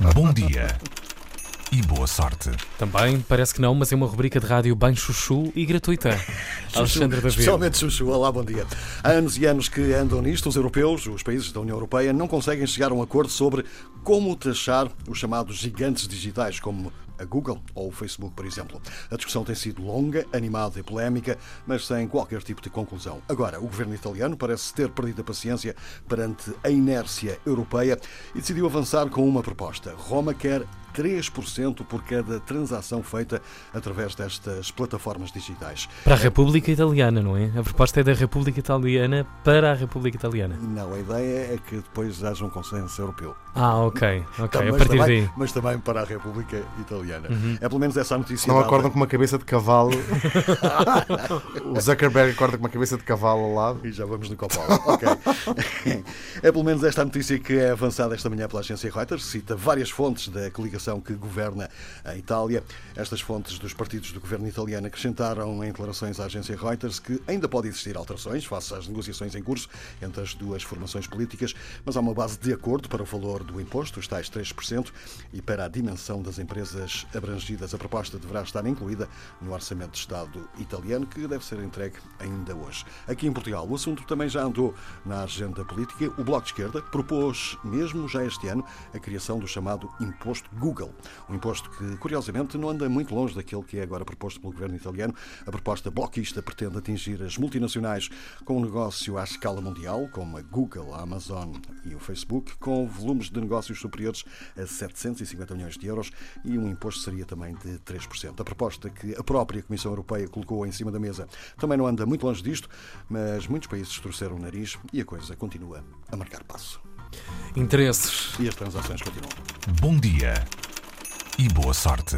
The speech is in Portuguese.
Bom dia e boa sorte. Também, parece que não, mas é uma rubrica de rádio bem chuchu e gratuita. Alexandre David. Especialmente Chuchu, olá, bom dia. Há anos e anos que andam nisto, os europeus, os países da União Europeia, não conseguem chegar a um acordo sobre como taxar os chamados gigantes digitais, como a Google ou o Facebook, por exemplo. A discussão tem sido longa, animada e polémica, mas sem qualquer tipo de conclusão. Agora, o governo italiano parece ter perdido a paciência perante a inércia europeia e decidiu avançar com uma proposta. Roma quer 3% por cada transação feita através destas plataformas digitais. Para a República Italiana, não é? A proposta é da República Italiana para a República Italiana. Não, a ideia é que depois haja um consenso europeu. Ah, ok. Ok, Tá, a mas, partir também, daí. Uhum. mas também para a República Italiana. É pelo menos essa a notícia. Não acordam com uma cabeça de cavalo. o Zuckerberg acorda com uma cabeça de cavalo ao lado. E já vamos no Copala. ok. É pelo menos esta a notícia que é avançada esta manhã pela agência Reuters. Cita várias fontes da coligação que governa a Itália. Estas fontes dos partidos do governo italiano acrescentaram em declarações à agência Reuters que ainda pode existir alterações face às negociações em curso entre as duas formações políticas, mas há uma base de acordo para o valor do imposto, os tais 3%, e para a dimensão das empresas abrangidas. A proposta deverá estar incluída no Orçamento de Estado italiano, que deve ser entregue ainda hoje. Aqui em Portugal, o assunto também já andou na agenda política. O Bloco de Esquerda propôs, mesmo já este ano, a criação do chamado Imposto Google. Um imposto que, curiosamente, não anda muito longe daquele que é agora proposto pelo governo italiano. A proposta bloquista pretende atingir as multinacionais com um negócio à escala mundial, como a Google, a Amazon e o Facebook, com volumes de negócios superiores a 750 milhões de euros e um imposto seria também de 3%. A proposta que a própria Comissão Europeia colocou em cima da mesa também não anda muito longe disto, mas muitos países torceram o nariz e a coisa continua a marcar passo. Interesses. E as transações continuam. Bom dia e boa sorte.